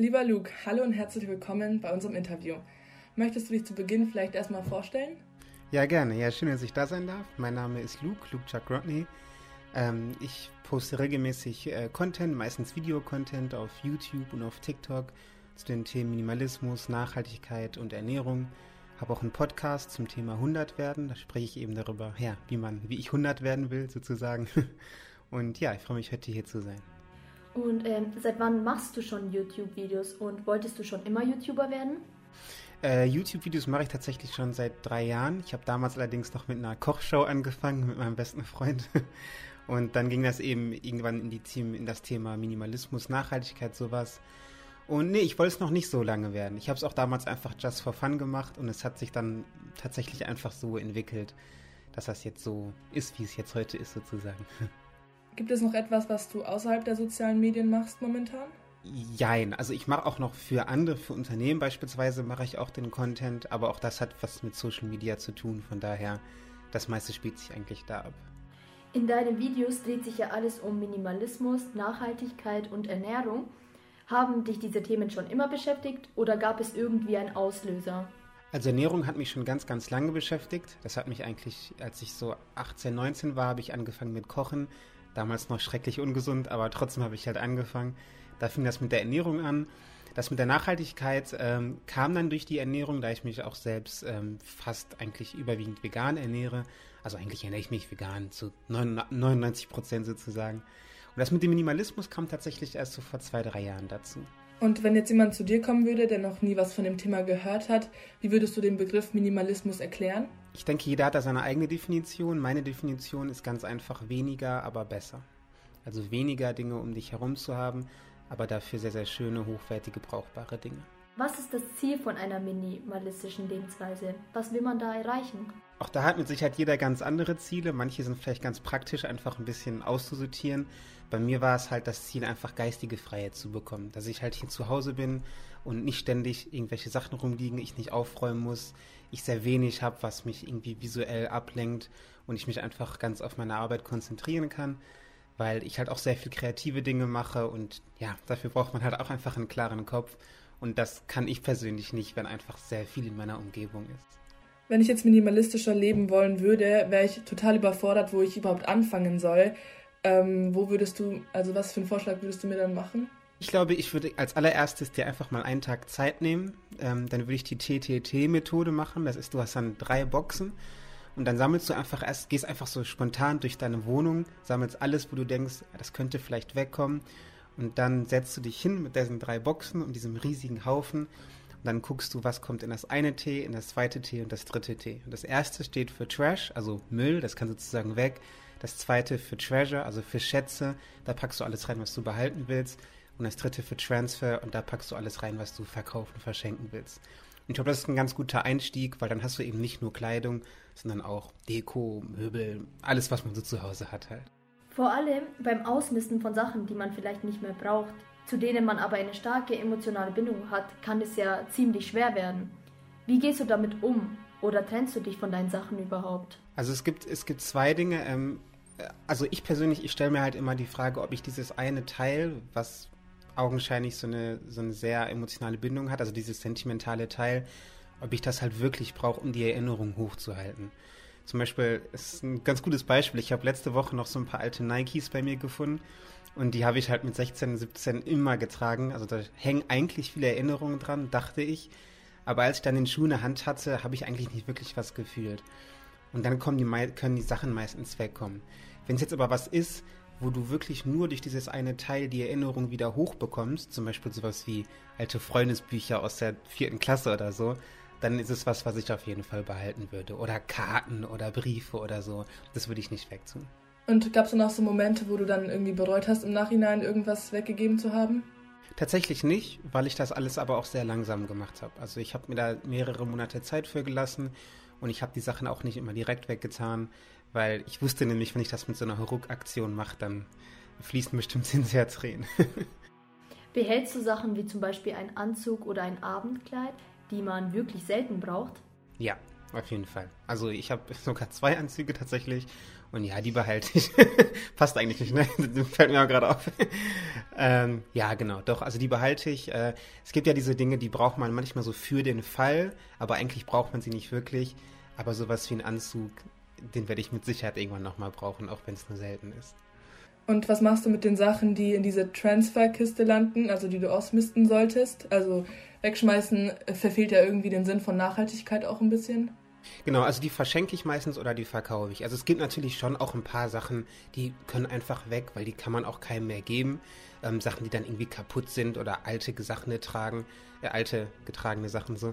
Lieber Luke, hallo und herzlich willkommen bei unserem Interview. Möchtest du dich zu Beginn vielleicht erstmal vorstellen? Ja, gerne. Ja, schön, dass ich da sein darf. Mein Name ist Luke, Luke Chuck Rodney. Ähm, ich poste regelmäßig äh, Content, meistens Videocontent auf YouTube und auf TikTok zu den Themen Minimalismus, Nachhaltigkeit und Ernährung. Habe auch einen Podcast zum Thema 100 werden. Da spreche ich eben darüber, ja, wie man, wie ich 100 werden will, sozusagen. Und ja, ich freue mich heute hier zu sein. Und ähm, seit wann machst du schon YouTube-Videos und wolltest du schon immer YouTuber werden? Äh, YouTube-Videos mache ich tatsächlich schon seit drei Jahren. Ich habe damals allerdings noch mit einer Kochshow angefangen mit meinem besten Freund. Und dann ging das eben irgendwann in, die in das Thema Minimalismus, Nachhaltigkeit, sowas. Und nee, ich wollte es noch nicht so lange werden. Ich habe es auch damals einfach just for fun gemacht und es hat sich dann tatsächlich einfach so entwickelt, dass das jetzt so ist, wie es jetzt heute ist, sozusagen. Gibt es noch etwas, was du außerhalb der sozialen Medien machst momentan? Jein, also ich mache auch noch für andere, für Unternehmen beispielsweise mache ich auch den Content, aber auch das hat was mit Social Media zu tun, von daher, das meiste spielt sich eigentlich da ab. In deinen Videos dreht sich ja alles um Minimalismus, Nachhaltigkeit und Ernährung. Haben dich diese Themen schon immer beschäftigt oder gab es irgendwie einen Auslöser? Also Ernährung hat mich schon ganz, ganz lange beschäftigt. Das hat mich eigentlich, als ich so 18, 19 war, habe ich angefangen mit Kochen. Damals noch schrecklich ungesund, aber trotzdem habe ich halt angefangen. Da fing das mit der Ernährung an. Das mit der Nachhaltigkeit ähm, kam dann durch die Ernährung, da ich mich auch selbst ähm, fast eigentlich überwiegend vegan ernähre. Also eigentlich ernähre ich mich vegan zu 99 Prozent sozusagen. Und das mit dem Minimalismus kam tatsächlich erst so vor zwei, drei Jahren dazu. Und wenn jetzt jemand zu dir kommen würde, der noch nie was von dem Thema gehört hat, wie würdest du den Begriff Minimalismus erklären? Ich denke, jeder hat da seine eigene Definition. Meine Definition ist ganz einfach weniger, aber besser. Also weniger Dinge um dich herum zu haben, aber dafür sehr, sehr schöne, hochwertige, brauchbare Dinge. Was ist das Ziel von einer minimalistischen Lebensweise? Was will man da erreichen? Auch da hat mit Sicherheit jeder ganz andere Ziele. Manche sind vielleicht ganz praktisch, einfach ein bisschen auszusortieren. Bei mir war es halt das Ziel, einfach geistige Freiheit zu bekommen. Dass ich halt hier zu Hause bin und nicht ständig irgendwelche Sachen rumliegen, ich nicht aufräumen muss, ich sehr wenig habe, was mich irgendwie visuell ablenkt und ich mich einfach ganz auf meine Arbeit konzentrieren kann weil ich halt auch sehr viel kreative Dinge mache und ja, dafür braucht man halt auch einfach einen klaren Kopf und das kann ich persönlich nicht, wenn einfach sehr viel in meiner Umgebung ist. Wenn ich jetzt minimalistischer leben wollen würde, wäre ich total überfordert, wo ich überhaupt anfangen soll. Ähm, wo würdest du, also was für einen Vorschlag würdest du mir dann machen? Ich glaube, ich würde als allererstes dir einfach mal einen Tag Zeit nehmen. Ähm, dann würde ich die TTT-Methode machen. Das ist, du hast dann drei Boxen und dann sammelst du einfach erst, gehst einfach so spontan durch deine Wohnung, sammelst alles, wo du denkst, das könnte vielleicht wegkommen. Und dann setzt du dich hin mit diesen drei Boxen und diesem riesigen Haufen. Und dann guckst du, was kommt in das eine T, in das zweite T und das dritte T. Und das erste steht für Trash, also Müll, das kann sozusagen weg. Das zweite für Treasure, also für Schätze, da packst du alles rein, was du behalten willst. Und das dritte für Transfer und da packst du alles rein, was du verkaufen, verschenken willst. Und ich glaube, das ist ein ganz guter Einstieg, weil dann hast du eben nicht nur Kleidung, sondern auch Deko, Möbel, alles, was man so zu Hause hat halt. Vor allem beim Ausmisten von Sachen, die man vielleicht nicht mehr braucht, zu denen man aber eine starke emotionale Bindung hat, kann es ja ziemlich schwer werden. Wie gehst du damit um? Oder trennst du dich von deinen Sachen überhaupt? Also es gibt, es gibt zwei Dinge. Ähm, also ich persönlich, ich stelle mir halt immer die Frage, ob ich dieses eine Teil, was augenscheinlich so eine, so eine sehr emotionale Bindung hat, also dieses sentimentale Teil, ob ich das halt wirklich brauche, um die Erinnerung hochzuhalten. Zum Beispiel, ist ein ganz gutes Beispiel. Ich habe letzte Woche noch so ein paar alte Nikes bei mir gefunden und die habe ich halt mit 16, 17 immer getragen. Also da hängen eigentlich viele Erinnerungen dran, dachte ich. Aber als ich dann den Schuh in der Hand hatte, habe ich eigentlich nicht wirklich was gefühlt. Und dann kommen die, können die Sachen meistens wegkommen. Wenn es jetzt aber was ist, wo du wirklich nur durch dieses eine Teil die Erinnerung wieder hochbekommst, zum Beispiel sowas wie alte Freundesbücher aus der vierten Klasse oder so, dann ist es was, was ich auf jeden Fall behalten würde. Oder Karten oder Briefe oder so. Das würde ich nicht wegtun. Und gab es dann auch so Momente, wo du dann irgendwie bereut hast, im Nachhinein irgendwas weggegeben zu haben? Tatsächlich nicht, weil ich das alles aber auch sehr langsam gemacht habe. Also ich habe mir da mehrere Monate Zeit für gelassen und ich habe die Sachen auch nicht immer direkt weggetan, weil ich wusste nämlich, wenn ich das mit so einer Ruckaktion mache, dann fließen bestimmt ins Herztränen. Behältst du Sachen wie zum Beispiel ein Anzug oder ein Abendkleid, die man wirklich selten braucht? Ja, auf jeden Fall. Also ich habe sogar zwei Anzüge tatsächlich Und ja, die behalte ich. Passt eigentlich nicht, ne? Das fällt mir auch gerade auf. ähm, ja, genau, doch, also die behalte ich. Äh, es gibt ja diese Dinge, die braucht man manchmal so für den Fall, aber eigentlich braucht man sie nicht wirklich. Aber sowas wie ein Anzug, den werde ich mit Sicherheit irgendwann nochmal brauchen, auch wenn es nur selten ist. Und was machst du mit den Sachen, die in diese Transferkiste landen, also die du ausmisten solltest? Also wegschmeißen verfehlt ja irgendwie den Sinn von Nachhaltigkeit auch ein bisschen. Genau, also die verschenke ich meistens oder die verkaufe ich. Also es gibt natürlich schon auch ein paar Sachen, die können einfach weg, weil die kann man auch keinem mehr geben. Ähm, Sachen, die dann irgendwie kaputt sind oder alte Gesachene tragen, äh, alte getragene Sachen so.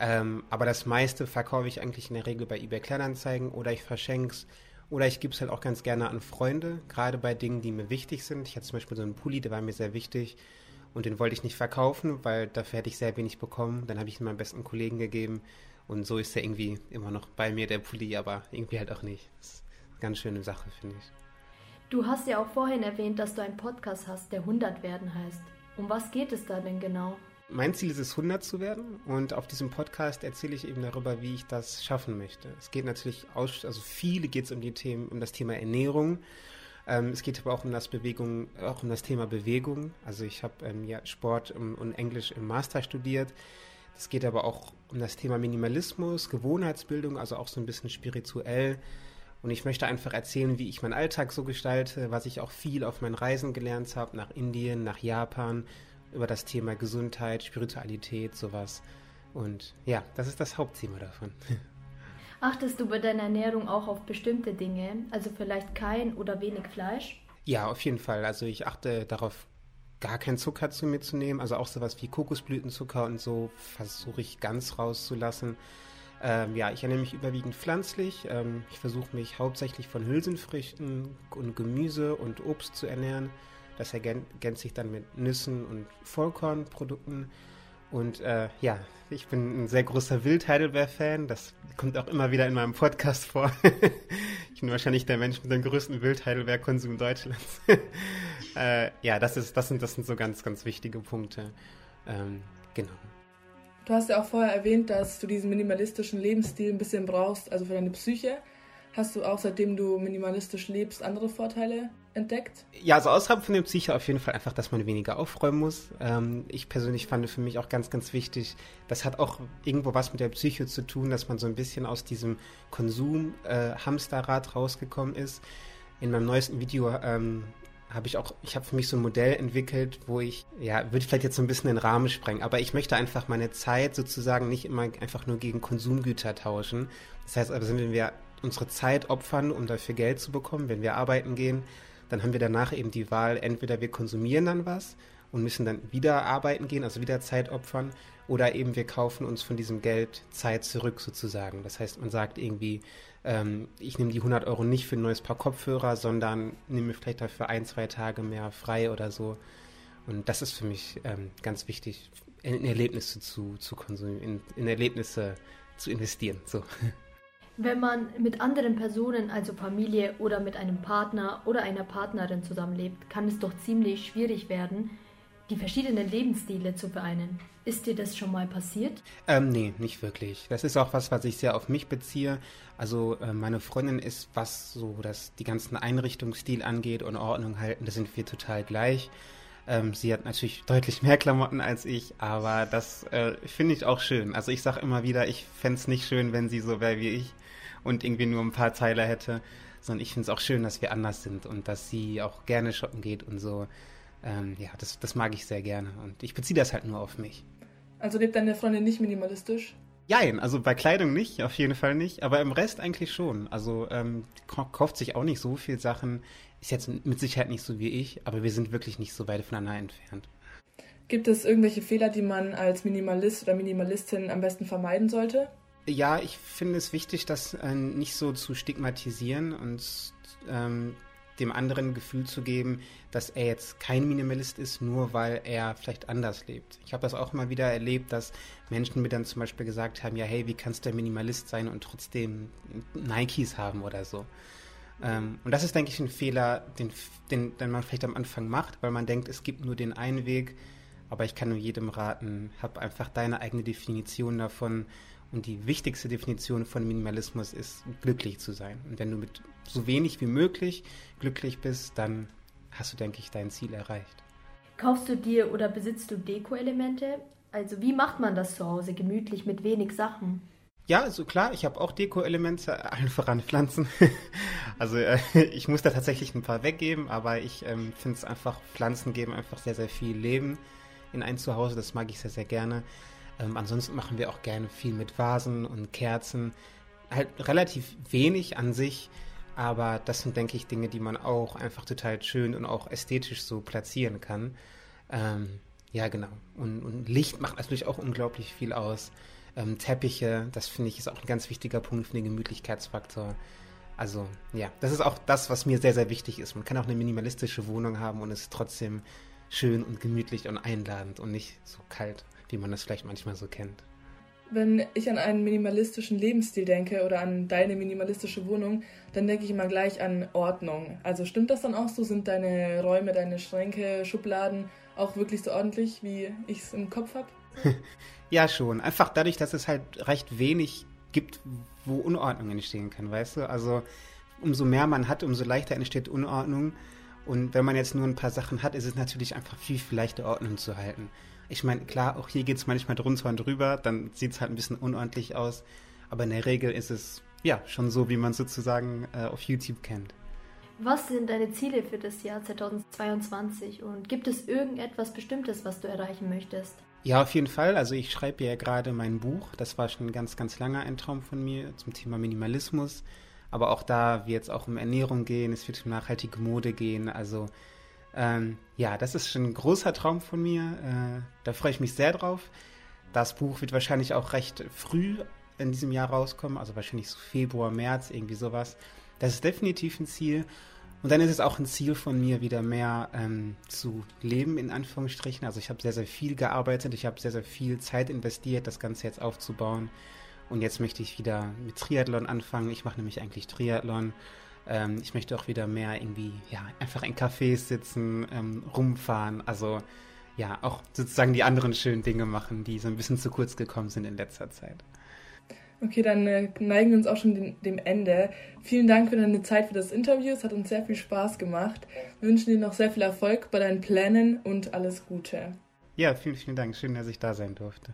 Ähm, aber das meiste verkaufe ich eigentlich in der Regel bei eBay Kleinanzeigen oder ich verschenke es oder ich gebe es halt auch ganz gerne an Freunde, gerade bei Dingen, die mir wichtig sind. Ich hatte zum Beispiel so einen Pulli, der war mir sehr wichtig und den wollte ich nicht verkaufen, weil dafür hätte ich sehr wenig bekommen. Dann habe ich ihn meinem besten Kollegen gegeben und so ist er irgendwie immer noch bei mir, der Pulli, aber irgendwie halt auch nicht. Das ist eine ganz schöne Sache, finde ich. Du hast ja auch vorhin erwähnt, dass du einen Podcast hast, der 100 werden heißt. Um was geht es da denn genau? Mein Ziel ist es, 100 zu werden und auf diesem Podcast erzähle ich eben darüber, wie ich das schaffen möchte. Es geht natürlich, aus, also viele geht es um die Themen, um das Thema Ernährung. Ähm, es geht aber auch um das Bewegung, auch um das Thema Bewegung. Also ich habe ähm, ja Sport und Englisch im Master studiert. Es geht aber auch um das Thema Minimalismus, Gewohnheitsbildung, also auch so ein bisschen spirituell. Und ich möchte einfach erzählen, wie ich meinen Alltag so gestalte, was ich auch viel auf meinen Reisen gelernt habe, nach Indien, nach Japan, über das Thema Gesundheit, Spiritualität, sowas. Und ja, das ist das Hauptthema davon. Achtest du bei deiner Ernährung auch auf bestimmte Dinge, also vielleicht kein oder wenig Fleisch? Ja, auf jeden Fall. Also ich achte darauf, gar keinen Zucker zu mir zu nehmen. Also auch sowas wie Kokosblütenzucker und so versuche ich ganz rauszulassen. Ähm, ja, ich ernähre mich überwiegend pflanzlich. Ähm, ich versuche mich hauptsächlich von Hülsenfrüchten und Gemüse und Obst zu ernähren. Das ergänzt sich dann mit Nüssen und Vollkornprodukten. Und äh, ja, ich bin ein sehr großer Wildheidelbeer-Fan. Das kommt auch immer wieder in meinem Podcast vor. ich bin wahrscheinlich der Mensch mit dem größten Wildheidelbeer-Konsum Deutschlands. äh, ja, das, ist, das, sind, das sind so ganz, ganz wichtige Punkte. Ähm, genau. Du hast ja auch vorher erwähnt, dass du diesen minimalistischen Lebensstil ein bisschen brauchst, also für deine Psyche. Hast du auch, seitdem du minimalistisch lebst, andere Vorteile entdeckt? Ja, also außerhalb von dem Psyche auf jeden Fall einfach, dass man weniger aufräumen muss. Ähm, ich persönlich fand für mich auch ganz, ganz wichtig, das hat auch irgendwo was mit der Psyche zu tun, dass man so ein bisschen aus diesem Konsum-Hamsterrad äh, rausgekommen ist. In meinem neuesten Video ähm, habe ich auch, ich habe für mich so ein Modell entwickelt, wo ich, ja, würde vielleicht jetzt so ein bisschen den Rahmen sprengen, aber ich möchte einfach meine Zeit sozusagen nicht immer einfach nur gegen Konsumgüter tauschen. Das heißt also, wenn wir unsere Zeit opfern, um dafür Geld zu bekommen, wenn wir arbeiten gehen, dann haben wir danach eben die Wahl, entweder wir konsumieren dann was und müssen dann wieder arbeiten gehen, also wieder Zeit opfern, oder eben wir kaufen uns von diesem Geld Zeit zurück sozusagen. Das heißt, man sagt irgendwie, ähm, ich nehme die 100 Euro nicht für ein neues Paar Kopfhörer, sondern nehme vielleicht dafür ein, zwei Tage mehr frei oder so. Und das ist für mich ähm, ganz wichtig, in Erlebnisse zu, zu konsumieren, in, in Erlebnisse zu investieren. So. Wenn man mit anderen Personen, also Familie oder mit einem Partner oder einer Partnerin zusammenlebt, kann es doch ziemlich schwierig werden, die verschiedenen Lebensstile zu vereinen. Ist dir das schon mal passiert? Ähm, nee, nicht wirklich. Das ist auch was, was ich sehr auf mich beziehe. Also äh, meine Freundin ist, was so das die ganzen Einrichtungsstil angeht und Ordnung halten, da sind wir total gleich. Ähm, sie hat natürlich deutlich mehr Klamotten als ich, aber das äh, finde ich auch schön. Also ich sage immer wieder, ich fände es nicht schön, wenn sie so wäre wie ich und irgendwie nur ein paar Teile hätte, sondern ich finde es auch schön, dass wir anders sind und dass sie auch gerne shoppen geht und so. Ähm, ja, das, das mag ich sehr gerne und ich beziehe das halt nur auf mich. Also lebt deine Freundin nicht minimalistisch? Jein, also bei Kleidung nicht, auf jeden Fall nicht, aber im Rest eigentlich schon. Also ähm, kauft sich auch nicht so viel Sachen, ist jetzt mit Sicherheit nicht so wie ich, aber wir sind wirklich nicht so weit voneinander entfernt. Gibt es irgendwelche Fehler, die man als Minimalist oder Minimalistin am besten vermeiden sollte? Ja, ich finde es wichtig, das äh, nicht so zu stigmatisieren und ähm, dem anderen Gefühl zu geben, dass er jetzt kein Minimalist ist, nur weil er vielleicht anders lebt. Ich habe das auch mal wieder erlebt, dass Menschen mir dann zum Beispiel gesagt haben, ja, hey, wie kannst du Minimalist sein und trotzdem Nikes haben oder so. Ähm, und das ist, denke ich, ein Fehler, den, den, den man vielleicht am Anfang macht, weil man denkt, es gibt nur den einen Weg, aber ich kann nur jedem raten, hab einfach deine eigene Definition davon Und die wichtigste Definition von Minimalismus ist, glücklich zu sein. Und wenn du mit so wenig wie möglich glücklich bist, dann hast du, denke ich, dein Ziel erreicht. Kaufst du dir oder besitzt du Deko-Elemente? Also wie macht man das zu Hause gemütlich mit wenig Sachen? Ja, also klar, ich habe auch Deko-Elemente, allen voran Pflanzen. also äh, ich muss da tatsächlich ein paar weggeben, aber ich ähm, finde es einfach, Pflanzen geben einfach sehr, sehr viel Leben in ein Zuhause. Das mag ich sehr, sehr gerne. Ähm, ansonsten machen wir auch gerne viel mit Vasen und Kerzen. Halt relativ wenig an sich, aber das sind, denke ich, Dinge, die man auch einfach total schön und auch ästhetisch so platzieren kann. Ähm, ja, genau. Und, und, Licht macht natürlich auch unglaublich viel aus. Ähm, Teppiche, das finde ich ist auch ein ganz wichtiger Punkt für den Gemütlichkeitsfaktor. Also ja, das ist auch das, was mir sehr, sehr wichtig ist. Man kann auch eine minimalistische Wohnung haben und es trotzdem schön und gemütlich und einladend und nicht so kalt, wie man das vielleicht manchmal so kennt. Wenn ich an einen minimalistischen Lebensstil denke oder an deine minimalistische Wohnung, dann denke ich immer gleich an Ordnung. Also stimmt das dann auch so? Sind deine Räume, deine Schränke, Schubladen auch wirklich so ordentlich, wie ich es im Kopf habe? ja, schon. Einfach dadurch, dass es halt recht wenig gibt, wo Unordnung entstehen kann, weißt du? Also umso mehr man hat, umso leichter entsteht Unordnung. Und wenn man jetzt nur ein paar Sachen hat, ist es natürlich einfach viel, viel leichter Ordnung zu halten. Ich meine, klar, auch hier geht es manchmal drunter und drüber, dann sieht es halt ein bisschen unordentlich aus. Aber in der Regel ist es ja schon so, wie man es sozusagen äh, auf YouTube kennt. Was sind deine Ziele für das Jahr 2022 und gibt es irgendetwas Bestimmtes, was du erreichen möchtest? Ja, auf jeden Fall. Also ich schreibe ja gerade mein Buch. Das war schon ganz, ganz lange ein Traum von mir zum Thema Minimalismus. Aber auch da wird es auch um Ernährung gehen, es wird um nachhaltige Mode gehen. Also ähm, ja, das ist schon ein großer Traum von mir. Äh, da freue ich mich sehr drauf. Das Buch wird wahrscheinlich auch recht früh in diesem Jahr rauskommen, also wahrscheinlich so Februar, März, irgendwie sowas. Das ist definitiv ein Ziel. Und dann ist es auch ein Ziel von mir, wieder mehr ähm, zu leben, in Anführungsstrichen. Also ich habe sehr, sehr viel gearbeitet, ich habe sehr, sehr viel Zeit investiert, das Ganze jetzt aufzubauen. Und jetzt möchte ich wieder mit Triathlon anfangen. Ich mache nämlich eigentlich Triathlon. Ähm, ich möchte auch wieder mehr irgendwie, ja, einfach in Cafés sitzen, ähm, rumfahren. Also ja, auch sozusagen die anderen schönen Dinge machen, die so ein bisschen zu kurz gekommen sind in letzter Zeit. Okay, dann äh, neigen wir uns auch schon dem, dem, Ende. Vielen Dank für deine Zeit für das Interview. Es hat uns sehr viel Spaß gemacht. Wir wünschen dir noch sehr viel Erfolg bei deinen Plänen und alles Gute. Ja, vielen, vielen Dank. Schön, dass ich da sein durfte.